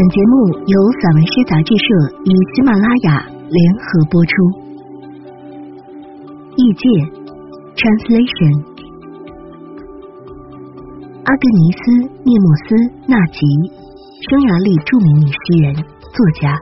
本节目由散文诗杂志社与喜马拉雅联合播出。译界，Translation。阿格尼斯·涅莫斯·纳吉，匈牙利著名女诗人、作家。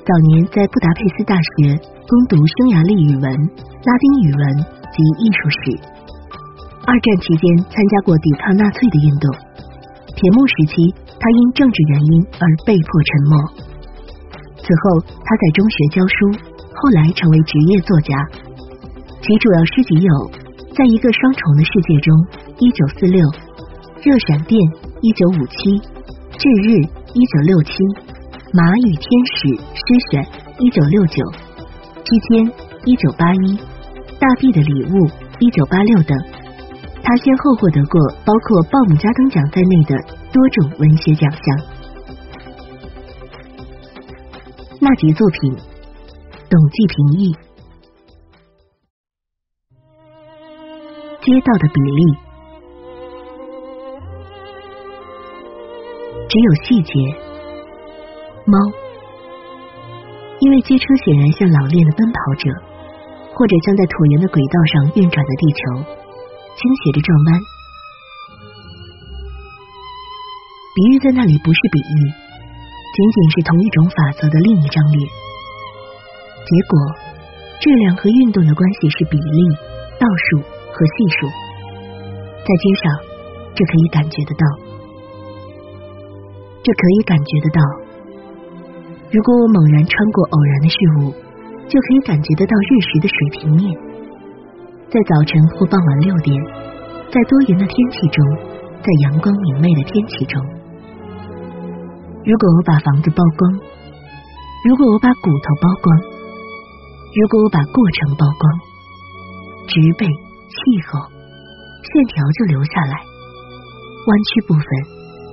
早年在布达佩斯大学攻读匈牙利语文、拉丁语文及艺术史。二战期间参加过抵抗纳粹的运动。铁幕时期。他因政治原因而被迫沉默。此后，他在中学教书，后来成为职业作家。其主要诗集有《在一个双重的世界中》（一九四六）、《热闪电》（一九五七）、《至日》（一九六七）、《马与天使》诗选（一九六九）、《之间》（一九八一）、《大地的礼物》（一九八六）等。他先后获得过包括鲍姆加登奖在内的。多种文学奖项。那集作品，董继平译。街道的比例，只有细节。猫，因为街车显然像老练的奔跑者，或者像在椭圆的轨道上运转的地球，倾斜着转弯。比喻在那里不是比喻，仅仅是同一种法则的另一张脸。结果，质量和运动的关系是比例、倒数和系数。在街上，这可以感觉得到，这可以感觉得到。如果我猛然穿过偶然的事物，就可以感觉得到日食的水平面。在早晨或傍晚六点，在多云的天气中，在阳光明媚的天气中。如果我把房子曝光，如果我把骨头曝光，如果我把过程曝光，植被、气候、线条就留下来，弯曲部分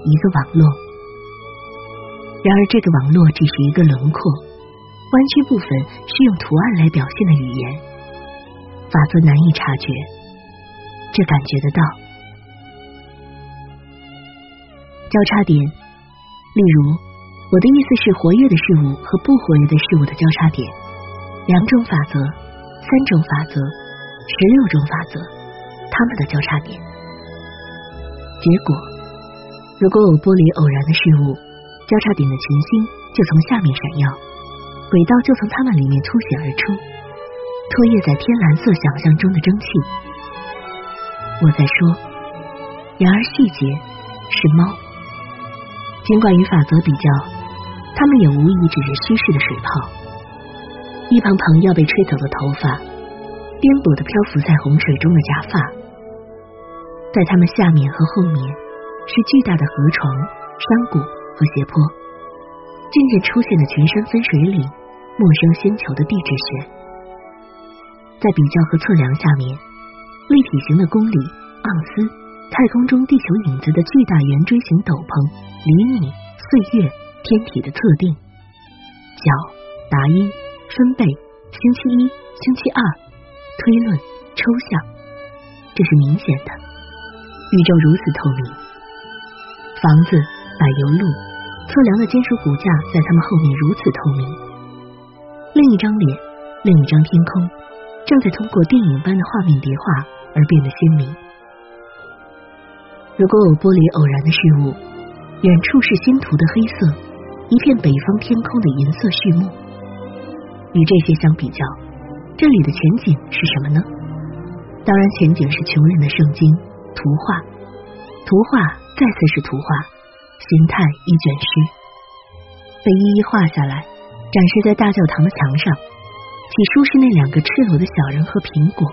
一个网络。然而这个网络只是一个轮廓，弯曲部分是用图案来表现的语言，法则难以察觉，这感觉得到。交叉点。例如，我的意思是活跃的事物和不活跃的事物的交叉点，两种法则，三种法则，十六种法则，它们的交叉点。结果，如果我剥离偶然的事物，交叉点的群星就从下面闪耀，轨道就从它们里面凸显而出，拖曳在天蓝色想象中的蒸汽。我在说，然而细节是猫。尽管与法则比较，他们也无疑只是虚饰的水泡。一旁旁要被吹走的头发，颠簸的漂浮在洪水中的假发，在他们下面和后面是巨大的河床、山谷和斜坡，渐渐出现的群山分水岭、陌生星球的地质学。在比较和测量下面，立体型的公里、盎司，太空中地球影子的巨大圆锥形斗篷。厘米、岁月、天体的测定、角、达音、分贝、星期一、星期二、推论、抽象，这是明显的。宇宙如此透明，房子、柏油路、测量的金属骨架在它们后面如此透明。另一张脸，另一张天空，正在通过电影般的画面叠画而变得鲜明。如果我剥离偶然的事物。远处是星图的黑色，一片北方天空的银色序幕。与这些相比较，这里的前景是什么呢？当然，前景是穷人的圣经图画，图画再次是图画，形态一卷诗，被一一画下来，展示在大教堂的墙上。起初是那两个赤裸的小人和苹果，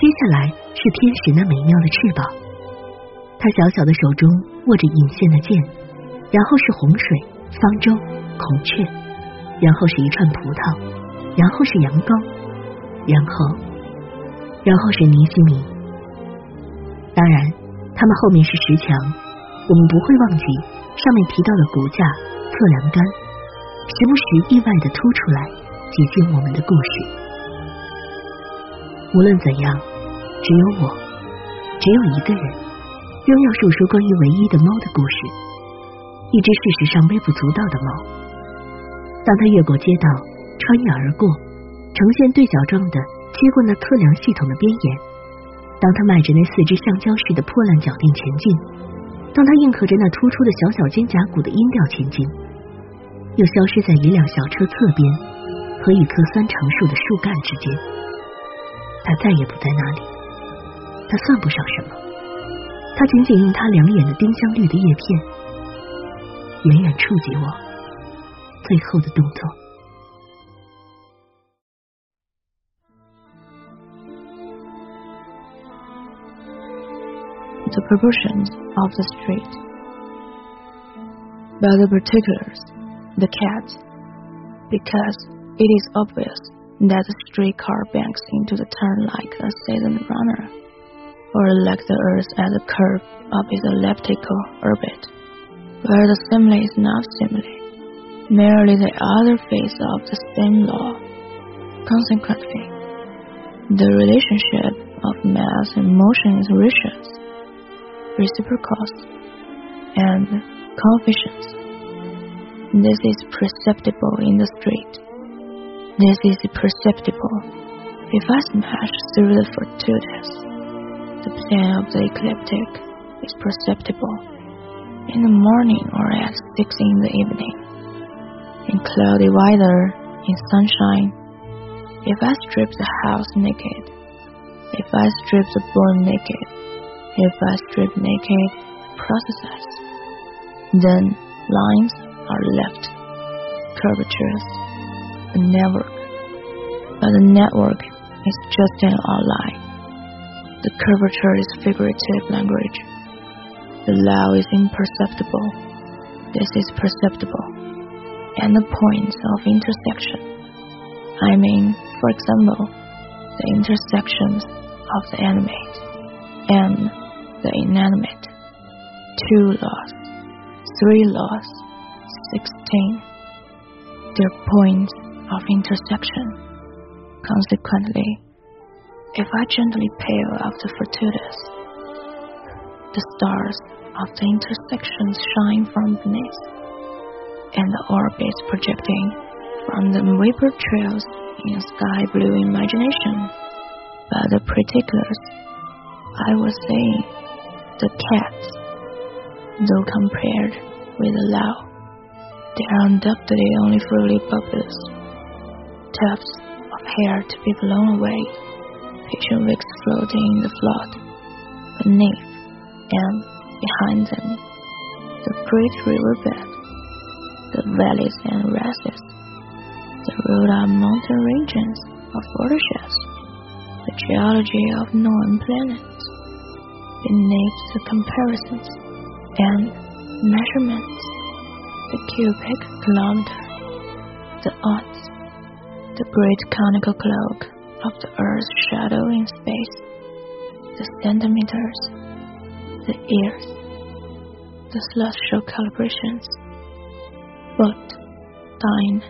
接下来是天使那美妙的翅膀。他小小的手中握着引线的剑，然后是洪水、方舟、孔雀，然后是一串葡萄，然后是阳光，然后，然后是尼西米。当然，他们后面是石墙，我们不会忘记上面提到的骨架、测量杆，时不时意外的突出来，挤进我们的故事。无论怎样，只有我，只有一个人。仍要述说关于唯一的猫的故事，一只事实上微不足道的猫。当他越过街道，穿越而过，呈现对角状的接过那测量系统的边沿；当他迈着那四只橡胶似的破烂脚印前进；当他硬刻着那突出的小小肩胛骨的音调前进，又消失在一辆小车侧边和一棵酸橙树的树干之间。他再也不在那里。他算不上什么。他仅仅用他两眼的丁香绿的叶片，远远触及我最后的动作。The proportions of the street, by the particulars, the cat, because it is obvious that the streetcar banks into the turn like a seasoned runner or like the Earth at the curve of its elliptical orbit, where the simile is not simile, merely the other face of the same law. Consequently, the relationship of mass and motion is ratios, reciprocals, and coefficients. This is perceptible in the street. This is perceptible if I smash through the fortuitous the plan of the ecliptic is perceptible in the morning or at six in the evening. In cloudy weather, in sunshine, if I strip the house naked, if I strip the bone naked, if I strip naked processes, then lines are left, curvatures, a network. But the network is just an outline the curvature is figurative language. The law is imperceptible. This is perceptible. And the points of intersection. I mean, for example, the intersections of the animate and the inanimate. Two laws, three laws, sixteen. Their points of intersection. Consequently, if I gently pale after fortuitous, the stars of the intersections shine from beneath, and the orbits projecting from the vapor trails in sky blue imagination. But the particulars, I was saying, the cats, though compared with the law, they are undoubtedly only fully populous, tufts of hair to be blown away Patient floating in the flood. Beneath and behind them, the great riverbed, the valleys and races, the rugged mountain regions of watersheds, the geology of known planets, beneath the comparisons and measurements, the cubic kilometer, the odds, the great conical cloak of the Earth's shadow in space, the centimeters, the years, the celestial calibrations, foot, dyne,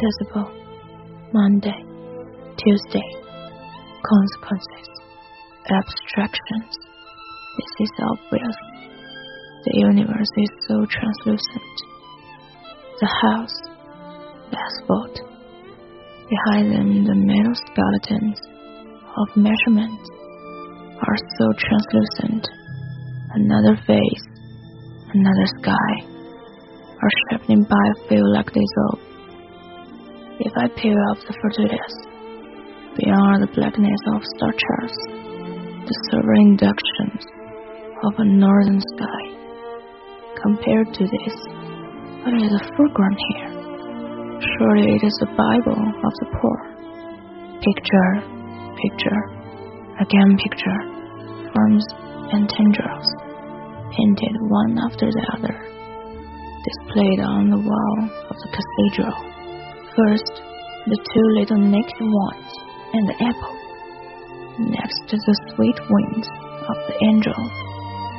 decibel, Monday, Tuesday, consequences, abstractions. This is obvious. The universe is so translucent. The house, asphalt, Behind them, the metal skeletons of measurements are so translucent. Another face, another sky, are sharpening by a feel like dissolve. If I peel off the fortuitous, beyond the blackness of star charts, the silver inductions of a northern sky, compared to this, what is the foreground here? Surely it is the Bible of the poor. Picture, picture, again picture, forms and tendrils, painted one after the other, displayed on the wall of the cathedral. First, the two little naked ones and the apple. Next, the sweet wings of the angel,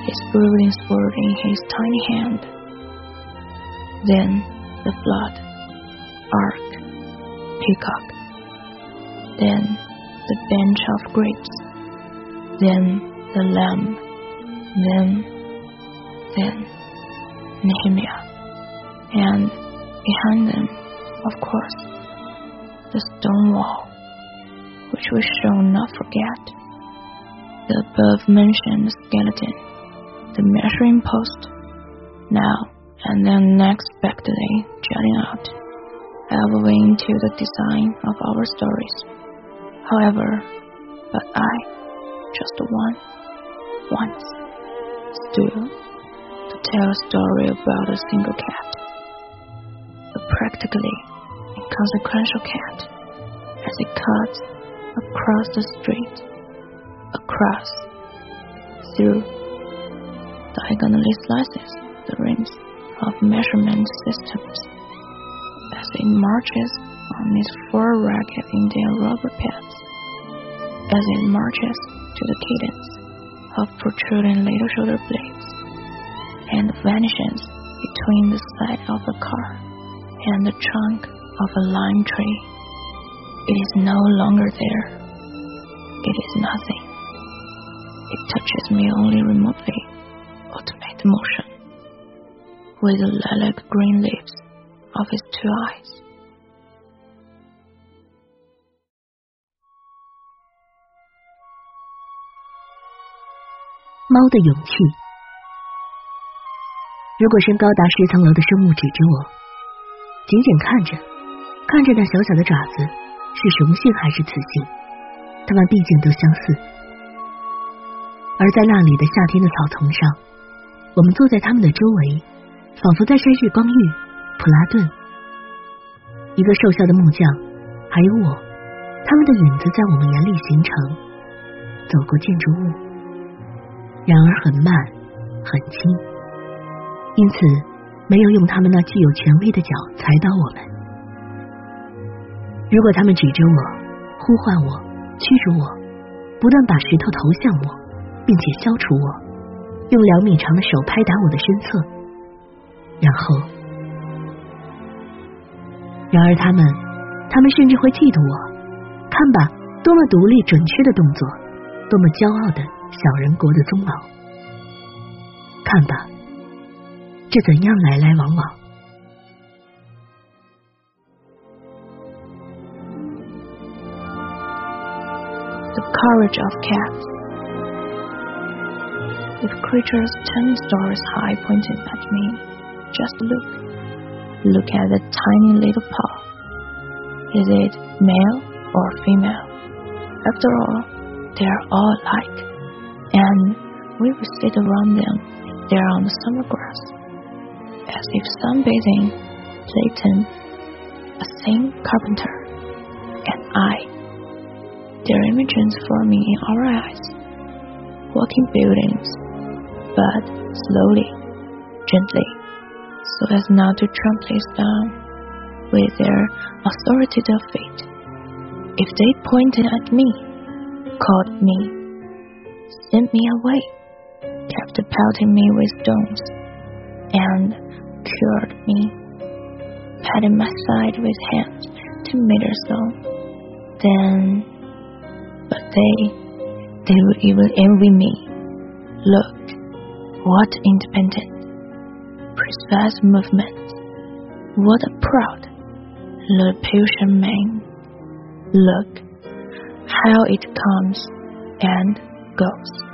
his brooding sword in his tiny hand. Then, the flood ark, peacock, then the bench of grapes, then the lamb, then, then, Nehemia, and behind them, of course, the stone wall, which we shall not forget, the above mentioned skeleton, the measuring post, now and then next back unexpectedly jutting out, elbowing into the design of our stories. However, but I, just one, once, still, to tell a story about a single cat, a practically inconsequential cat, as it cuts across the street, across, through, diagonally slices the rims of measurement systems it marches on its four ragged Indian rubber pads, as it marches to the cadence of protruding little shoulder blades, and vanishes between the side of a car and the trunk of a lime tree. It is no longer there. It is nothing. It touches me only remotely, ultimate motion with lilac green lips of his two eyes. 猫的勇气。如果身高达十层楼的生物指着我，仅仅看着，看着那小小的爪子是雄性还是雌性，它们毕竟都相似。而在那里的夏天的草丛上，我们坐在它们的周围。仿佛在晒日光浴，普拉顿，一个瘦小的木匠，还有我，他们的影子在我们眼里形成，走过建筑物，然而很慢，很轻，因此没有用他们那具有权威的脚踩倒我们。如果他们指着我，呼唤我，驱逐我，不断把石头投向我，并且消除我，用两米长的手拍打我的身侧。然后，然而他们，他们甚至会嫉妒我。看吧，多么独立准确的动作，多么骄傲的小人国的宗老。看吧，这怎样来来往往？The courage of cats. With creatures ten stories high pointing at me. Just look. Look at the tiny little paw. Is it male or female? After all, they are all alike. And we will sit around them there on the summer grass, as if sunbathing Clayton, a thin carpenter, and I. Their images forming in our eyes, walking buildings, but slowly, gently so as not to trample down with their authoritative feet. If they pointed at me, called me, sent me away, kept pelting me with stones, and cured me, patting my side with hands to make her so, then, but they, they would even envy me. Look, what independent precise movement. What a proud Lilliputian man. Look how it comes and goes.